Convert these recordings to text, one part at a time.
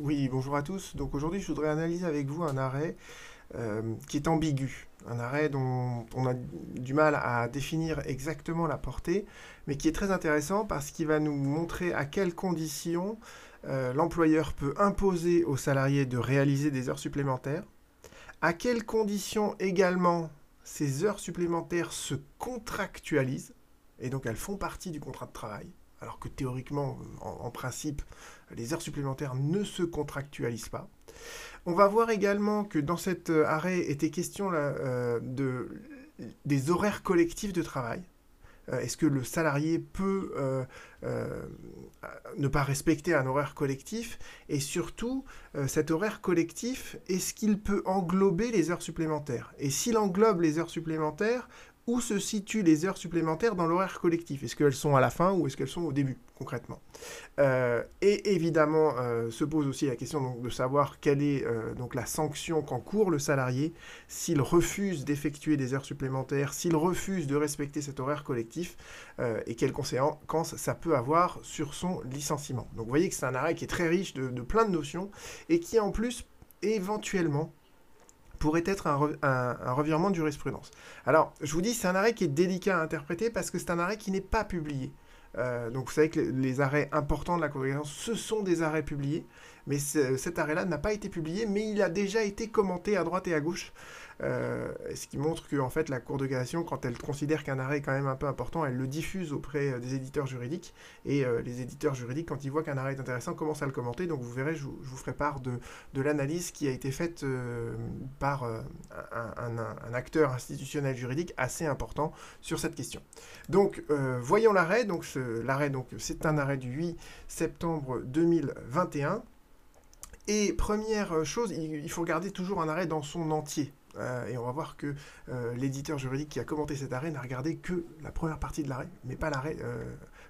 Oui, bonjour à tous. Donc aujourd'hui, je voudrais analyser avec vous un arrêt euh, qui est ambigu, un arrêt dont on a du mal à définir exactement la portée, mais qui est très intéressant parce qu'il va nous montrer à quelles conditions euh, l'employeur peut imposer aux salariés de réaliser des heures supplémentaires, à quelles conditions également ces heures supplémentaires se contractualisent, et donc elles font partie du contrat de travail, alors que théoriquement, en, principe, les heures supplémentaires ne se contractualisent pas. On va voir également que dans cet euh, arrêt était question euh, de, des horaires collectifs de travail. Euh, est-ce que le salarié peut ne pas respecter un horaire collectif? Et surtout, cet horaire collectif, est-ce qu'il peut englober les heures supplémentaires? Et s'il englobe les heures supplémentaires, où se situent les heures supplémentaires dans l'horaire collectif Est-ce qu'elles sont à la fin ou est-ce qu'elles sont au début, concrètement euh, Et évidemment, euh, se pose aussi la question de savoir quelle est euh, donc la sanction qu'encourt le salarié s'il refuse d'effectuer des heures supplémentaires, s'il refuse de respecter cet horaire collectif, et quelles conséquences ça peut avoir sur son licenciement. Donc vous voyez que c'est un arrêt qui est très riche de, de plein de notions, et qui en plus, éventuellement, pourrait être un, revirement de jurisprudence. Alors, je vous dis, c'est un arrêt qui est délicat à interpréter parce que c'est un arrêt qui n'est pas publié. Euh, donc vous savez que les, arrêts importants de la Cour de ce sont des arrêts publiés, mais cet arrêt-là n'a pas été publié, mais il a déjà été commenté à droite et à gauche. Euh, ce qui montre que en fait la Cour de cassation, quand elle considère qu'un arrêt est quand même un peu important, elle le diffuse auprès euh, des éditeurs juridiques, et euh, les éditeurs juridiques, quand ils voient qu'un arrêt est intéressant, commencent à le commenter. Donc vous verrez, je, vous ferai part de, l'analyse qui a été faite par un, acteur institutionnel juridique assez important sur cette question. Donc voyons l'arrêt. Donc l'arrêt, donc c'est un arrêt du 8 septembre 2021. Et première chose, il faut regarder toujours un arrêt dans son entier. Euh, et on va voir que euh, l'éditeur juridique qui a commenté cet arrêt n'a regardé que la première partie de l'arrêt, mais pas l'arrêt euh,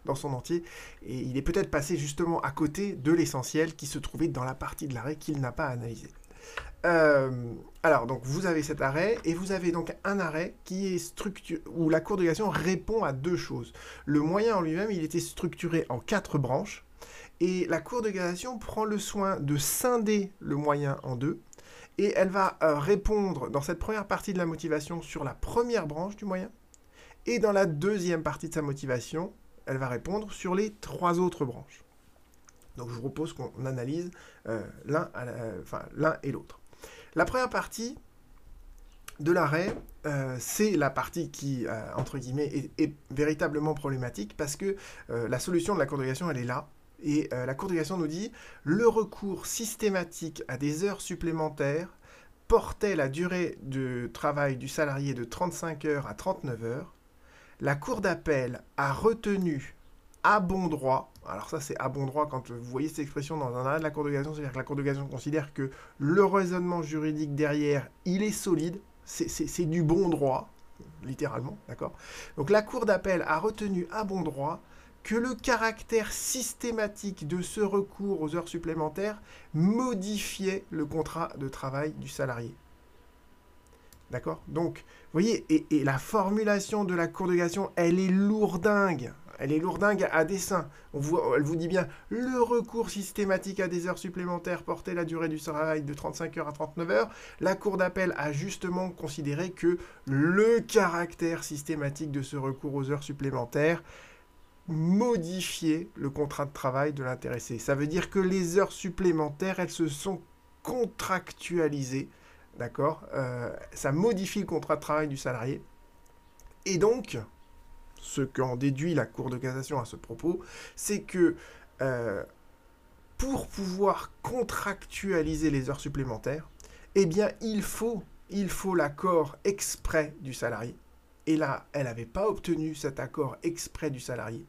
dans son entier. Et il est peut-être passé justement à côté de l'essentiel qui se trouvait dans la partie de l'arrêt qu'il n'a pas analysé. alors, donc vous avez cet arrêt, et vous avez donc un arrêt qui est structuré, où la Cour de cassation répond à deux choses. Le moyen en lui-même, il était structuré en quatre branches, et la Cour de cassation prend le soin de scinder le moyen en deux, et elle va euh, répondre dans cette première partie de la motivation sur la première branche du moyen. Et dans la deuxième partie de sa motivation, elle va répondre sur les trois autres branches. Donc je vous propose qu'on analyse euh, euh, l'un et l'autre. La première partie de l'arrêt, c'est la partie qui, entre guillemets, est, véritablement problématique parce que la solution de la congrégation, elle est là. Et euh, la Cour de cassation nous dit le recours systématique à des heures supplémentaires portait la durée de travail du salarié de 35 heures à 39 heures. La Cour d'appel a retenu à bon droit, alors ça c'est à bon droit quand vous voyez cette expression dans un arrêt de la Cour de cassation, c'est-à-dire que la Cour de cassation considère que le raisonnement juridique derrière, il est solide, c'est du bon droit, littéralement, d'accord? Donc la Cour d'appel a retenu à bon droit que le caractère systématique de ce recours aux heures supplémentaires modifiait le contrat de travail du salarié. D'accord? Donc, vous voyez, et, la formulation de la Cour de cassation, elle est lourdingue. Elle est lourdingue à dessein. Elle vous dit bien, le recours systématique à des heures supplémentaires portait la durée du travail de 35 heures à 39 heures. La Cour d'appel a justement considéré que le caractère systématique de ce recours aux heures supplémentaires modifier le contrat de travail de l'intéressé. Ça veut dire que les heures supplémentaires, elles se sont contractualisées. D'accord euh, Ça modifie le contrat de travail du salarié. Et donc, ce qu'en déduit la Cour de cassation à ce propos, c'est que euh, pour pouvoir contractualiser les heures supplémentaires, eh bien, il il faut l'accord exprès du salarié. Et là, elle n'avait pas obtenu cet accord exprès du salarié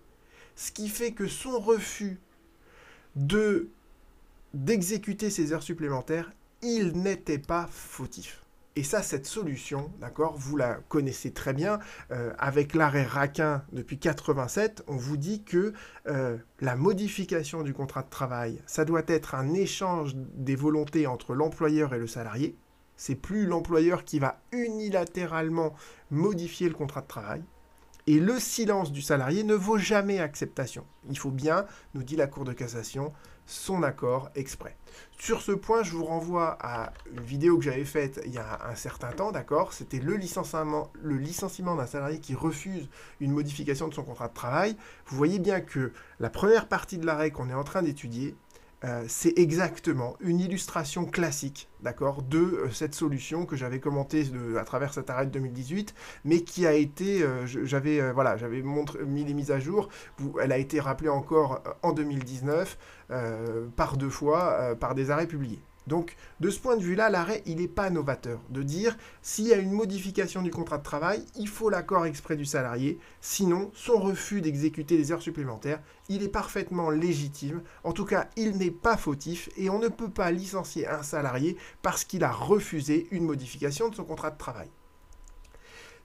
ce qui fait que son refus de d'exécuter ses heures supplémentaires, il n'était pas fautif. Et ça, cette solution, d'accord, vous la connaissez très bien. Euh, avec l'arrêt Raquin depuis 87, on vous dit que euh, la modification du contrat de travail, ça doit être un échange des volontés entre l'employeur et le salarié. C'est plus l'employeur qui va unilatéralement modifier le contrat de travail. Et le silence du salarié ne vaut jamais acceptation. Il faut bien, nous dit la Cour de cassation, son accord exprès. sur ce point, je vous renvoie à une vidéo que j'avais faite il y a un certain temps, d'accord? C'était le licenciement, le licenciement d'un salarié qui refuse une modification de son contrat de travail. Vous voyez bien que la première partie de l'arrêt qu'on est en train d'étudier, euh, c'est exactement une illustration classique, d'accord, de euh, cette solution que j'avais commentée à travers cet arrêt de 2018, mais qui a été, euh, j'avais voilà, j'avais mis les mises à jour. elle a été rappelée encore en 2019 par deux fois par des arrêts publiés. Donc, de ce point de vue-là, l'arrêt, il n'est pas novateur. De dire, s'il y a une modification du contrat de travail, il faut l'accord exprès du salarié. Sinon, son refus d'exécuter des heures supplémentaires, il est parfaitement légitime. En tout cas, il n'est pas fautif et on ne peut pas licencier un salarié parce qu'il a refusé une modification de son contrat de travail.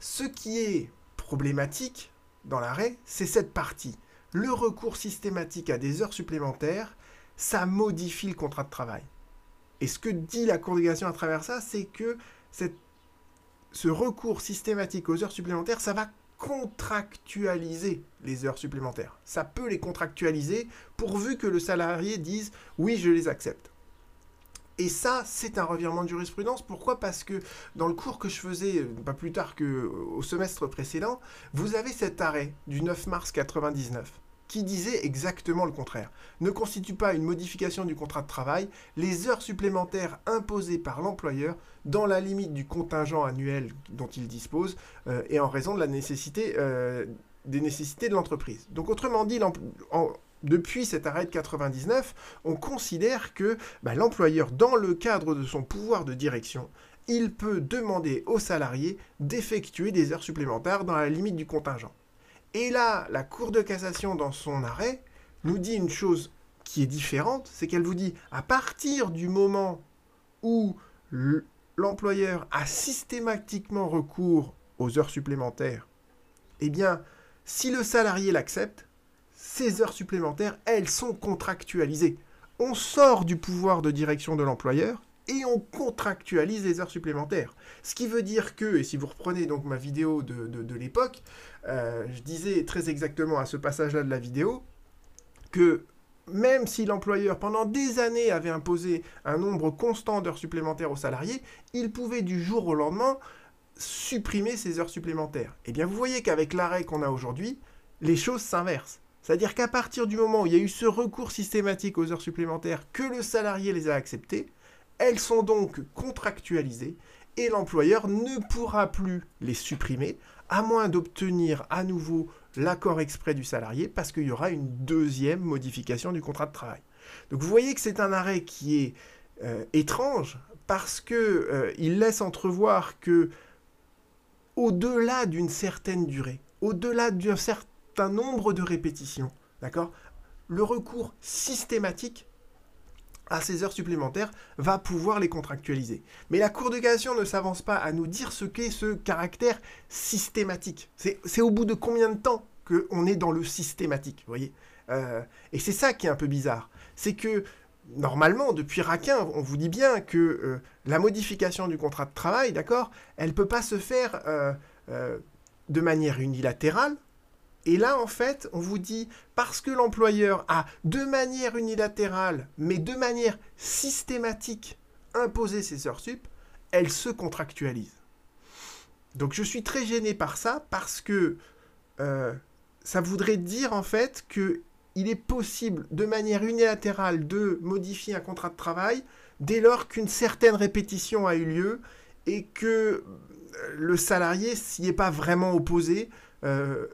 Ce qui est problématique dans l'arrêt, c'est cette partie. Le recours systématique à des heures supplémentaires, ça modifie le contrat de travail. Et ce que dit la Cour à travers ça, c'est que ce recours systématique aux heures supplémentaires, ça va contractualiser les heures supplémentaires. Ça peut les contractualiser pourvu que le salarié dise oui, je les accepte. Et ça, c'est un revirement de jurisprudence. Pourquoi? Parce que dans le cours que je faisais, euh, pas plus tard qu'au semestre précédent, vous avez cet arrêt du 9 mars 99 qui disait exactement le contraire. Ne constitue pas une modification du contrat de travail les heures supplémentaires imposées par l'employeur dans la limite du contingent annuel dont il dispose euh, et en raison de la nécessité, euh, des nécessités de l'entreprise. Donc autrement dit, depuis cet arrêt de 99, on considère que bah, l'employeur, dans le cadre de son pouvoir de direction, il peut demander aux salariés d'effectuer des heures supplémentaires dans la limite du contingent. Et là, la Cour de cassation, dans son arrêt, nous dit une chose qui est différente, c'est qu'elle vous dit, à partir du moment où l'employeur a systématiquement recours aux heures supplémentaires, eh bien, si le salarié l'accepte, ces heures supplémentaires, elles sont contractualisées. On sort du pouvoir de direction de l'employeur et on contractualise les heures supplémentaires. Ce qui veut dire que, et si vous reprenez donc ma vidéo de, l'époque, euh, je disais très exactement à ce passage-là de la vidéo que même si l'employeur pendant des années avait imposé un nombre constant d'heures supplémentaires aux salariés, il pouvait du jour au lendemain supprimer ces heures supplémentaires. Eh bien vous voyez qu'avec l'arrêt qu'on a aujourd'hui, les choses s'inversent. C'est-à-dire qu'à partir du moment où il y a eu ce recours systématique aux heures supplémentaires, que le salarié les a acceptées, elles sont donc contractualisées et l'employeur ne pourra plus les supprimer à moins d'obtenir à nouveau l'accord exprès du salarié parce qu'il y aura une deuxième modification du contrat de travail. Donc vous voyez que c'est un arrêt qui est euh, étrange parce qu'il euh, laisse entrevoir que au-delà d'une certaine durée, au-delà d'un certain nombre de répétitions, d'accord, le recours systématique à ces heures supplémentaires va pouvoir les contractualiser. Mais la Cour de cassation ne s'avance pas à nous dire ce qu'est ce caractère systématique. C'est au bout de combien de temps qu'on est dans le systématique, vous voyez? Euh, Et c'est ça qui est un peu bizarre. C'est que, normalement, depuis Raquin, on vous dit bien que euh, la modification du contrat de travail, d'accord, elle ne peut pas se faire euh, de manière unilatérale, et là, en fait, on vous dit, parce que l'employeur a de manière unilatérale, mais de manière systématique, imposé ses heures sup, elle se contractualise. Donc je suis très gêné par ça, parce que euh, ça voudrait dire, en fait, que il est possible, de manière unilatérale, de modifier un contrat de travail dès lors qu'une certaine répétition a eu lieu et que le salarié s'y est pas vraiment opposé. Euh,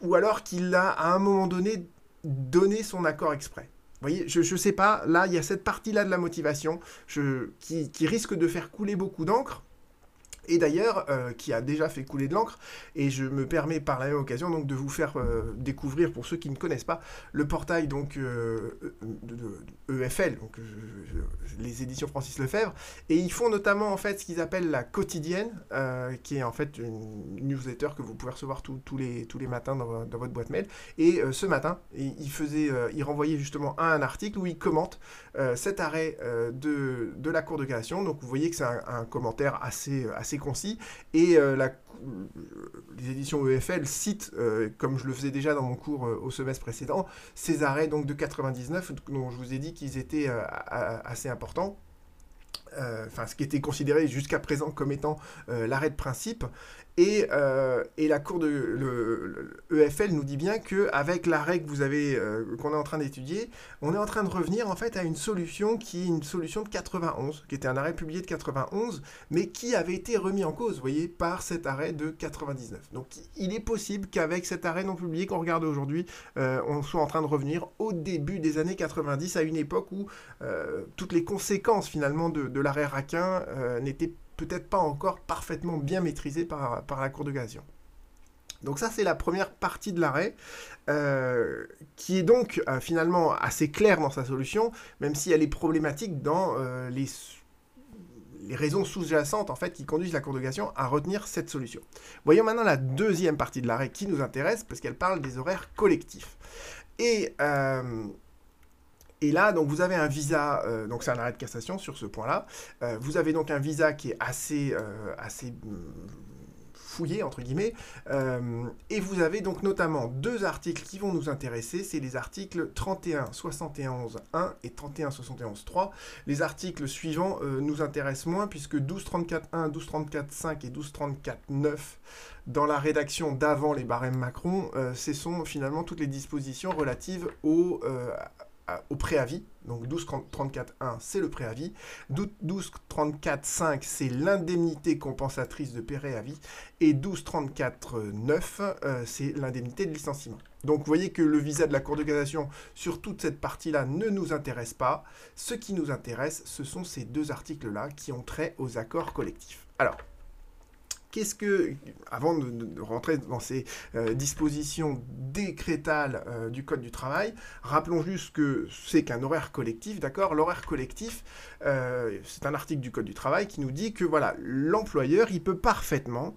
ou alors qu'il a à un moment donné donné son accord exprès. Vous voyez, je ne sais pas, là, il y a cette partie-là de la motivation qui, risque de faire couler beaucoup d'encre et d'ailleurs euh, qui a déjà fait couler de l'encre. Et je me permets par la même occasion donc de vous faire euh, découvrir, pour ceux qui ne connaissent pas, le portail donc euh, de, EFL, donc les éditions Francis Lefebvre. Et ils font notamment en fait ce qu'ils appellent la quotidienne, qui est en fait une newsletter que vous pouvez recevoir tous les, tous les matins dans, votre boîte mail. Et ce matin, il, faisait, il renvoyait justement un article où il commente cet arrêt de, de la Cour de cassation. Donc vous voyez que c'est un, un, commentaire assez, assez concis. Et la, les éditions EFL citent, comme je le faisais déjà dans mon cours au semestre précédent, ces arrêts donc de 99, dont je vous ai dit qu'ils étaient assez importants. Enfin ce qui était considéré jusqu'à présent comme étant l'arrêt de principe, euh, et, la cour de le, EFL nous dit bien que avec l'arrêt que vous avez euh, qu'on est en train d'étudier, on est en train de revenir en fait à une solution qui est une solution de 91, qui était un arrêt publié de 91, mais qui avait été remis en cause, voyez, par cet arrêt de 99. Donc il est possible qu'avec cet arrêt non publié qu'on regarde aujourd'hui, euh, on soit en train de revenir au début des années 90, à une époque où toutes les conséquences finalement de, de l'arrêt Raquin n'étaient peut-être pas encore parfaitement bien maîtrisé par, la Cour de cassation. Donc ça, c'est la première partie de l'arrêt, euh, qui est donc euh, finalement assez claire dans sa solution, même si elle est problématique dans euh, les, les, raisons sous-jacentes en fait qui conduisent la Cour de cassation à retenir cette solution. Voyons maintenant la deuxième partie de l'arrêt qui nous intéresse, parce qu'elle parle des horaires collectifs. Et et là, donc vous avez un visa, euh, donc c'est un arrêt de cassation sur ce point-là. Euh, vous avez donc un visa qui est assez, euh, assez mm, fouillé, entre guillemets. et vous avez donc notamment deux articles qui vont nous intéresser. C'est les articles 31.71.1 et 31.71.3. Les articles suivants nous intéressent moins puisque 12.34.1, 12.34.5 et 12.34.9 dans la rédaction d'avant les barèmes Macron, ce sont finalement toutes les dispositions relatives au, au préavis. Donc 12.34.1, c'est le préavis. 12.34.5, c'est l'indemnité compensatrice de préavis. Et 12.34.9, euh, c'est l'indemnité de licenciement. Donc vous voyez que le visa de la Cour de cassation sur toute cette partie-là ne nous intéresse pas. Ce qui nous intéresse, ce sont ces deux articles-là qui ont trait aux accords collectifs. Alors, qu'est-ce que, avant de, rentrer dans ces euh, dispositions décrétales euh, du Code du travail, rappelons juste que c'est qu'un horaire collectif, d'accord? L'horaire collectif, euh, c'est un article du Code du travail qui nous dit que voilà, l'employeur, il peut parfaitement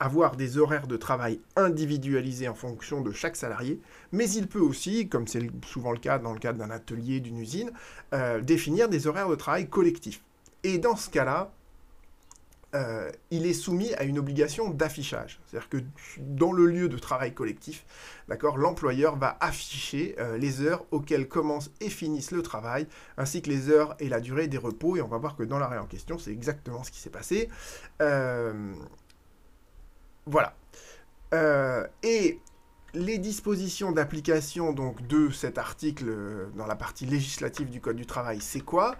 avoir des horaires de travail individualisés en fonction de chaque salarié, mais il peut aussi, comme c'est souvent le cas dans le cadre d'un atelier, d'une usine, définir des horaires de travail collectifs. Et dans ce cas-là, euh, il est soumis à une obligation d'affichage. C'est-à-dire que dans le lieu de travail collectif, l'employeur va afficher euh, les heures auxquelles commence et finissent le travail, ainsi que les heures et la durée des repos. Et on va voir que dans l'arrêt en question, c'est exactement ce qui s'est passé. Euh, voilà. et les dispositions d'application donc de cet article dans la partie législative du Code du travail, c'est quoi?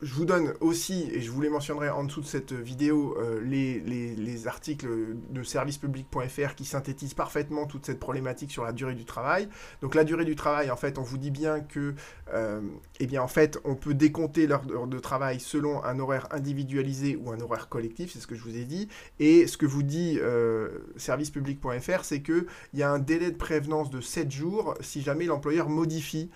Je vous donne aussi, et je vous les mentionnerai en dessous de cette vidéo, euh, les, articles de servicepublic.fr qui synthétisent parfaitement toute cette problématique sur la durée du travail. Donc la durée du travail, en fait, on vous dit bien que, euh, eh bien, en fait, on peut décompter l'heure de travail selon un horaire individualisé ou un horaire collectif, c'est ce que je vous ai dit. Et ce que vous dit euh, servicepublic.fr, c'est qu'il y a un délai de prévenance de 7 jours si jamais l'employeur modifie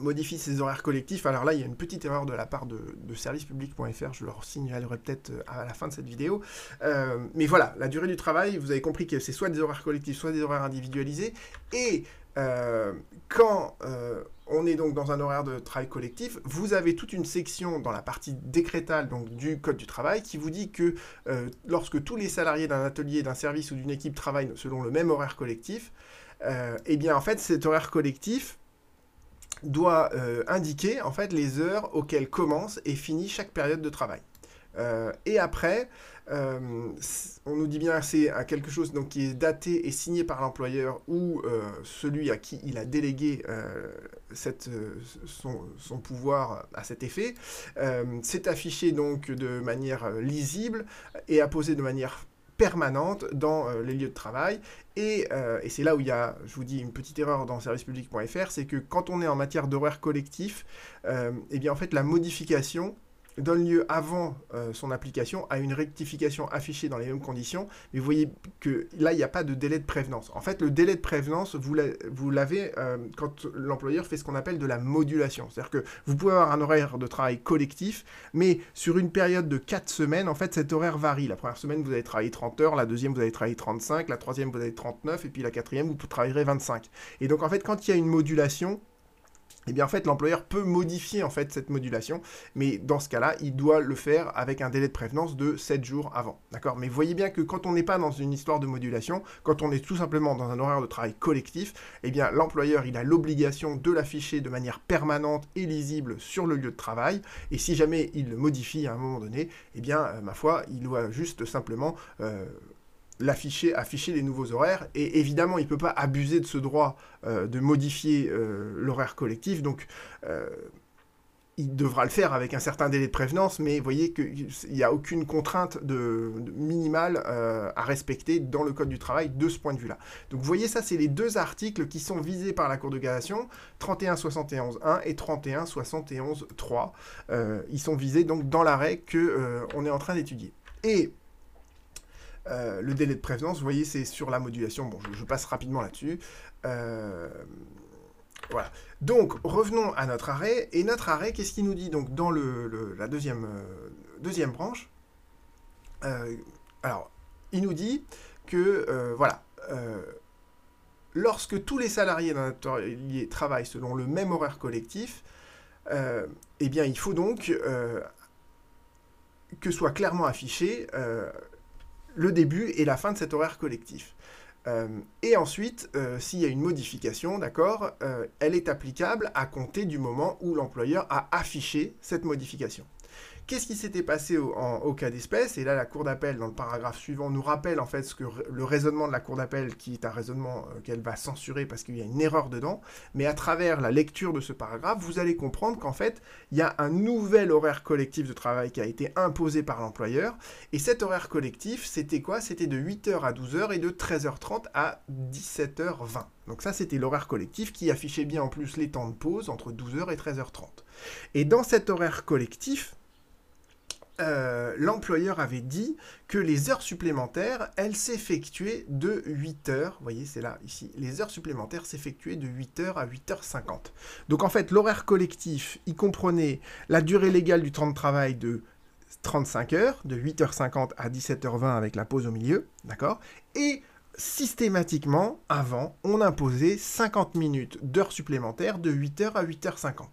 modifie ses horaires collectifs. Alors là, il y a une petite erreur de la part de, servicepublic.fr, je leur signalerai peut-être euh, à la fin de cette vidéo. Euh, mais voilà, la durée du travail, vous avez compris que c'est soit des horaires collectifs, soit des horaires individualisés. Et euh, quand on est donc dans un horaire de travail collectif, vous avez toute une section dans la partie décrétale donc, du Code du travail qui vous dit que lorsque tous les salariés d'un atelier, d'un service ou d'une équipe travaillent selon le même horaire collectif, eh bien en fait cet horaire collectif, doit euh, indiquer en fait les heures auxquelles commence et finit chaque période de travail. Euh, et après, euh, on nous dit bien c'est quelque chose donc, qui est daté et signé par l'employeur ou celui à qui il a délégué son, son, pouvoir à cet effet. c'est affiché donc de manière lisible et apposé de manière permanente dans euh, les lieux de travail. Euh, et, c'est là où il y a, je vous dis, une petite erreur dans servicepublic.fr, c'est que quand on est en matière d'horaire collectif, euh, eh bien en fait la modification donne lieu avant euh, son application à une rectification affichée dans les mêmes conditions. Mais vous voyez que là, il n'y a pas de délai de prévenance. En fait, le délai de prévenance, vous l'avez euh, quand l'employeur fait ce qu'on appelle de la modulation. C'est-à-dire que vous pouvez avoir un horaire de travail collectif, mais sur une période de 4 semaines, en fait, cet horaire varie. La première semaine, vous allez travailler 30 heures, la deuxième, vous allez travailler 35, la troisième, vous allez 39, et puis la quatrième, vous travaillerez 25. Et donc, en fait, quand il y a une modulation, eh bien en fait l'employeur peut modifier en fait cette modulation, mais dans ce cas-là, il doit le faire avec un délai de prévenance de 7 jours avant. D'accord? Mais voyez bien que quand on n'est pas dans une histoire de modulation, quand on est tout simplement dans un horaire de travail collectif, eh bien l'employeur, il a l'obligation de l'afficher de manière permanente et lisible sur le lieu de travail, et si jamais il le modifie à un moment donné, eh bien euh, ma foi, il doit juste simplement euh, l'afficher, afficher les nouveaux horaires. Et évidemment, il ne peut pas abuser de ce droit euh, de modifier euh, l'horaire collectif. Donc, euh, il devra le faire avec un certain délai de prévenance, mais vous voyez qu'il n'y a aucune contrainte minimale à respecter dans le Code du travail de ce point de vue-là. Donc vous voyez, ça, c'est les deux articles qui sont visés par la Cour de cassation, 31.71.1 et 31.71.3. ils sont visés donc dans l'arrêt qu'on on est en train d'étudier. Et euh, le délai de prévenance, vous voyez, c'est sur la modulation. Bon, je, passe rapidement là-dessus. Euh, voilà. Donc, revenons à notre arrêt. Et notre arrêt, qu'est-ce qu'il nous dit donc dans la deuxième, euh, branche Alors, il nous dit que, voilà, lorsque tous les salariés d'un atelier travaillent selon le même horaire collectif, eh bien, il faut donc que soit clairement affiché le début et la fin de cet horaire collectif. Euh, et ensuite, euh, s'il y a une modification, d'accord, euh, elle est applicable à compter du moment où l'employeur a affiché cette modification. Qu'est-ce qui s'était passé au, cas d'espèce? Et là, la Cour d'appel, dans le paragraphe suivant, nous rappelle en fait ce que le raisonnement de la Cour d'appel, qui est un raisonnement euh, qu'elle va censurer parce qu'il y a une erreur dedans. Mais à travers la lecture de ce paragraphe, vous allez comprendre qu'en fait, il y a un nouvel horaire collectif de travail qui a été imposé par l'employeur. Et cet horaire collectif, c'était quoi? C'était de 8h à 12h et de 13h30 à 17h20. Donc ça, c'était l'horaire collectif qui affichait bien en plus les temps de pause entre 12h et 13h30. Et dans cet horaire collectif, euh, l'employeur avait dit que les heures supplémentaires, elles s'effectuaient de 8 heures. Vous voyez, c'est là, ici. Les heures supplémentaires s'effectuaient de 8 heures à 8h50. Donc en fait, l'horaire collectif, il comprenait la durée légale du temps de travail de 35 heures, de 8h50 à 17h20 avec la pause au milieu, d'accord? Et systématiquement, avant, on imposait 50 minutes d'heures supplémentaires de 8h à 8h50.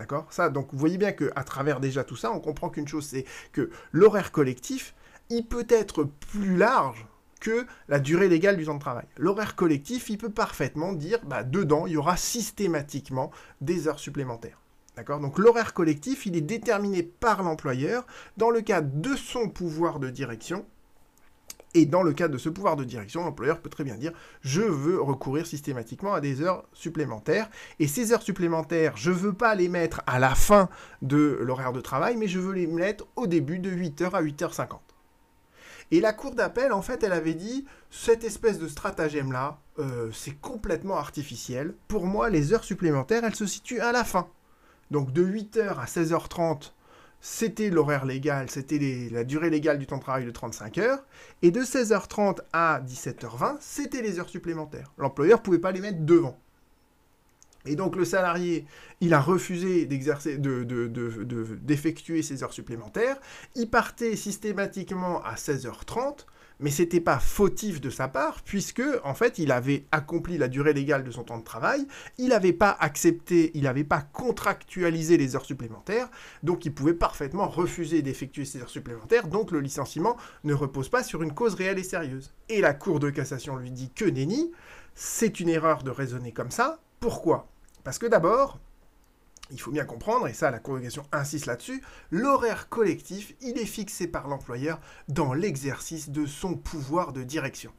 D'accord? Ça, donc vous voyez bien qu'à travers déjà tout ça, on comprend qu'une chose, c'est que l'horaire collectif, il peut être plus large que la durée légale du temps de travail. L'horaire collectif, il peut parfaitement dire, bah, dedans, il y aura systématiquement des heures supplémentaires. D'accord? Donc l'horaire collectif, il est déterminé par l'employeur dans le cadre de son pouvoir de direction et dans le cadre de ce pouvoir de direction, l'employeur peut très bien dire je veux recourir systématiquement à des heures supplémentaires. Et ces heures supplémentaires, je ne veux pas les mettre à la fin de l'horaire de travail, mais je veux les mettre au début de 8h à 8h50. Et la cour d'appel, en fait, elle avait dit cette espèce de stratagème-là, euh, c'est complètement artificiel. Pour moi, les heures supplémentaires, elles se situent à la fin. Donc de 8h à 16h30, c'était l'horaire légal, c'était la durée légale du temps de travail de 35 heures, et de 16h30 à 17h20, c'était les heures supplémentaires. L'employeur ne pouvait pas les mettre devant. Et donc le salarié, il a refusé d'exercer, d'effectuer ses heures supplémentaires. Il partait systématiquement à 16h30 mais c'était pas fautif de sa part, puisque, en fait, il avait accompli la durée légale de son temps de travail, il n'avait pas accepté, il n'avait pas contractualisé les heures supplémentaires, donc il pouvait parfaitement refuser d'effectuer ces heures supplémentaires, donc le licenciement ne repose pas sur une cause réelle et sérieuse. Et la Cour de cassation lui dit que nenni, c'est une erreur de raisonner comme ça. Pourquoi? Parce que d'abord, il faut bien comprendre, et ça la congrégation insiste là-dessus, l'horaire collectif, il est fixé par l'employeur dans l'exercice de son pouvoir de direction.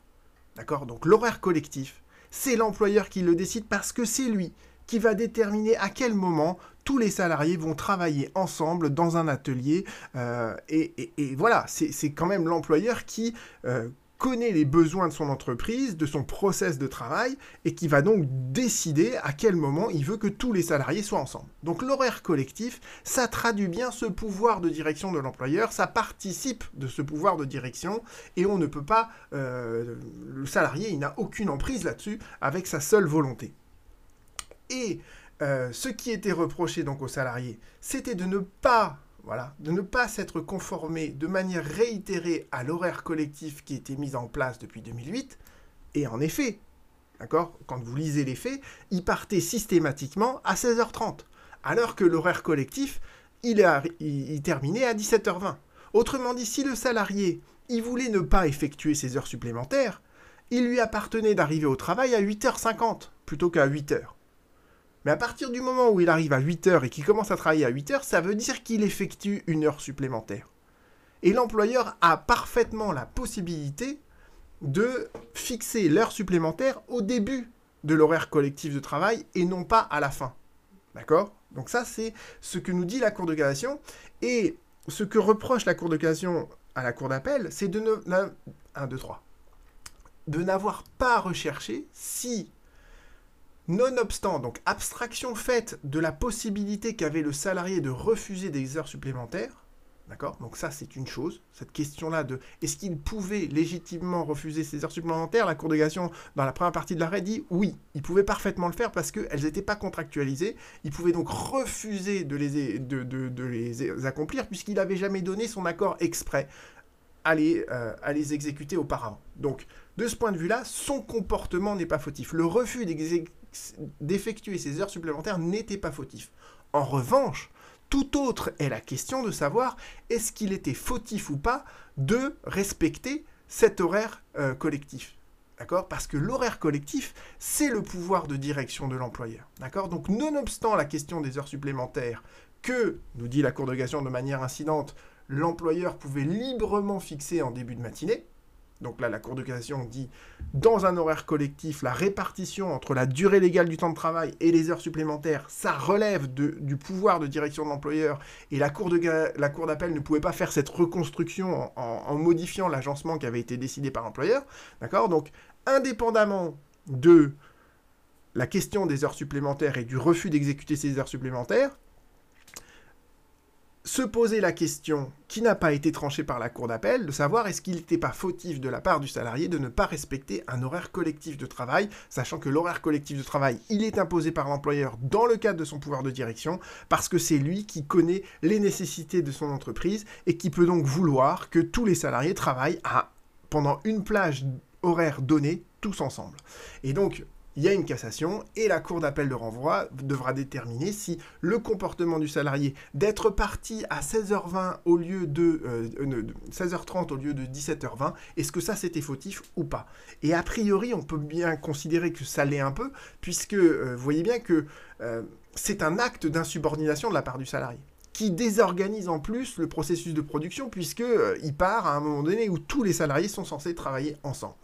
D'accord? Donc l'horaire collectif, c'est l'employeur qui le décide parce que c'est lui qui va déterminer à quel moment tous les salariés vont travailler ensemble dans un atelier. Euh, et, voilà, c'est quand même l'employeur qui euh, connaît les besoins de son entreprise, de son process de travail, et qui va donc décider à quel moment il veut que tous les salariés soient ensemble. Donc l'horaire collectif, ça traduit bien ce pouvoir de direction de l'employeur, ça participe de ce pouvoir de direction, et on ne peut pas, euh, le salarié, il n'a aucune emprise là-dessus avec sa seule volonté. Et euh, ce qui était reproché donc aux salariés, c'était de ne pas voilà, de ne pas s'être conformé de manière réitérée à l'horaire collectif qui était mis en place depuis 2008. Et en effet, d'accord Quand vous lisez les faits, il partait systématiquement à 16h30, alors que l'horaire collectif, il, il terminait à 17h20. Autrement dit, si le salarié, il voulait ne pas effectuer ses heures supplémentaires, il lui appartenait d'arriver au travail à 8h50 plutôt qu'à 8h. Mais à partir du moment où il arrive à 8h et qu'il commence à travailler à 8h, ça veut dire qu'il effectue une heure supplémentaire. Et l'employeur a parfaitement la possibilité de fixer l'heure supplémentaire au début de l'horaire collectif de travail et non pas à la fin. D'accord? Donc ça, c'est ce que nous dit la Cour de cassation. Et ce que reproche la Cour de cassation à la Cour d'appel, c'est de ne... 1, 2, 3. De n'avoir pas recherché si Nonobstant, donc abstraction faite de la possibilité qu'avait le salarié de refuser des heures supplémentaires, d'accord Donc ça c'est une chose, cette question-là de est-ce qu'il pouvait légitimement refuser ces heures supplémentaires La Cour de cassation, dans la première partie de l'arrêt, dit oui, il pouvait parfaitement le faire parce qu'elles n'étaient pas contractualisées, il pouvait donc refuser de les, de, les accomplir puisqu'il n'avait jamais donné son accord exprès à les, euh, à les exécuter auparavant. Donc de ce point de vue-là, son comportement n'est pas fautif. Le refus d'effectuer ces heures supplémentaires n'était pas fautif. En revanche, tout autre est la question de savoir est-ce qu'il était fautif ou pas de respecter cet horaire euh, collectif. D'accord? Parce que l'horaire collectif, c'est le pouvoir de direction de l'employeur. D'accord? Donc, nonobstant la question des heures supplémentaires que, nous dit la Cour de cassation de manière incidente, l'employeur pouvait librement fixer en début de matinée, donc là la Cour de cassation dit, dans un horaire collectif, la répartition entre la durée légale du temps de travail et les heures supplémentaires, ça relève du pouvoir de direction de l'employeur, et la Cour d'appel ne pouvait pas faire cette reconstruction en, modifiant l'agencement qui avait été décidé par l'employeur. D'accord? Donc, indépendamment de la question des heures supplémentaires et du refus d'exécuter ces heures supplémentaires, se poser la question qui n'a pas été tranchée par la Cour d'appel, de savoir est-ce qu'il n'était pas fautif de la part du salarié de ne pas respecter un horaire collectif de travail, sachant que l'horaire collectif de travail, il est imposé par l'employeur dans le cadre de son pouvoir de direction, parce que c'est lui qui connaît les nécessités de son entreprise et qui peut donc vouloir que tous les salariés travaillent pendant une plage horaire donnée, tous ensemble. Et donc, il y a une cassation et la cour d'appel de renvoi devra déterminer si le comportement du salarié d'être parti à 16h20 au lieu de 16h30 euh, au lieu de 17h20, est-ce que ça c'était fautif ou pas? Et a priori, on peut bien considérer que ça l'est un peu puisque euh, vous voyez bien que euh, c'est un acte d'insubordination de la part du salarié qui désorganise en plus le processus de production puisque il part à un moment donné où tous les salariés sont censés travailler ensemble.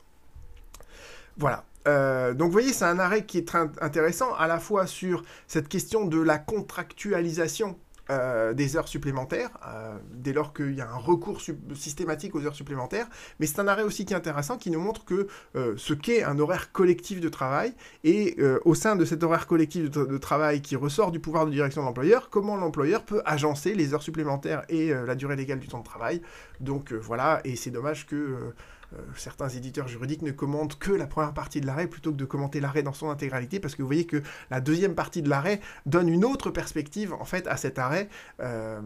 Voilà. Euh, donc vous voyez, c'est un arrêt qui est très intéressant à la fois sur cette question de la contractualisation euh, des heures supplémentaires, euh, dès lors qu'il y a un recours systématique aux heures supplémentaires, mais c'est un arrêt aussi qui est intéressant, qui nous montre que ce qu'est un horaire collectif de travail, et au sein de cet horaire collectif de, travail qui ressort du pouvoir de direction de l'employeur, comment l'employeur peut agencer les heures supplémentaires et la durée légale du temps de travail. Donc voilà, et c'est dommage que euh, certains éditeurs juridiques ne commentent que la première partie de l'arrêt plutôt que de commenter l'arrêt dans son intégralité, parce que vous voyez que la deuxième partie de l'arrêt donne une autre perspective en fait à cet arrêt. Euh,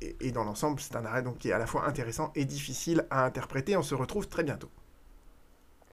et, dans l'ensemble, c'est un arrêt donc, qui est à la fois intéressant et difficile à interpréter. On se retrouve très bientôt.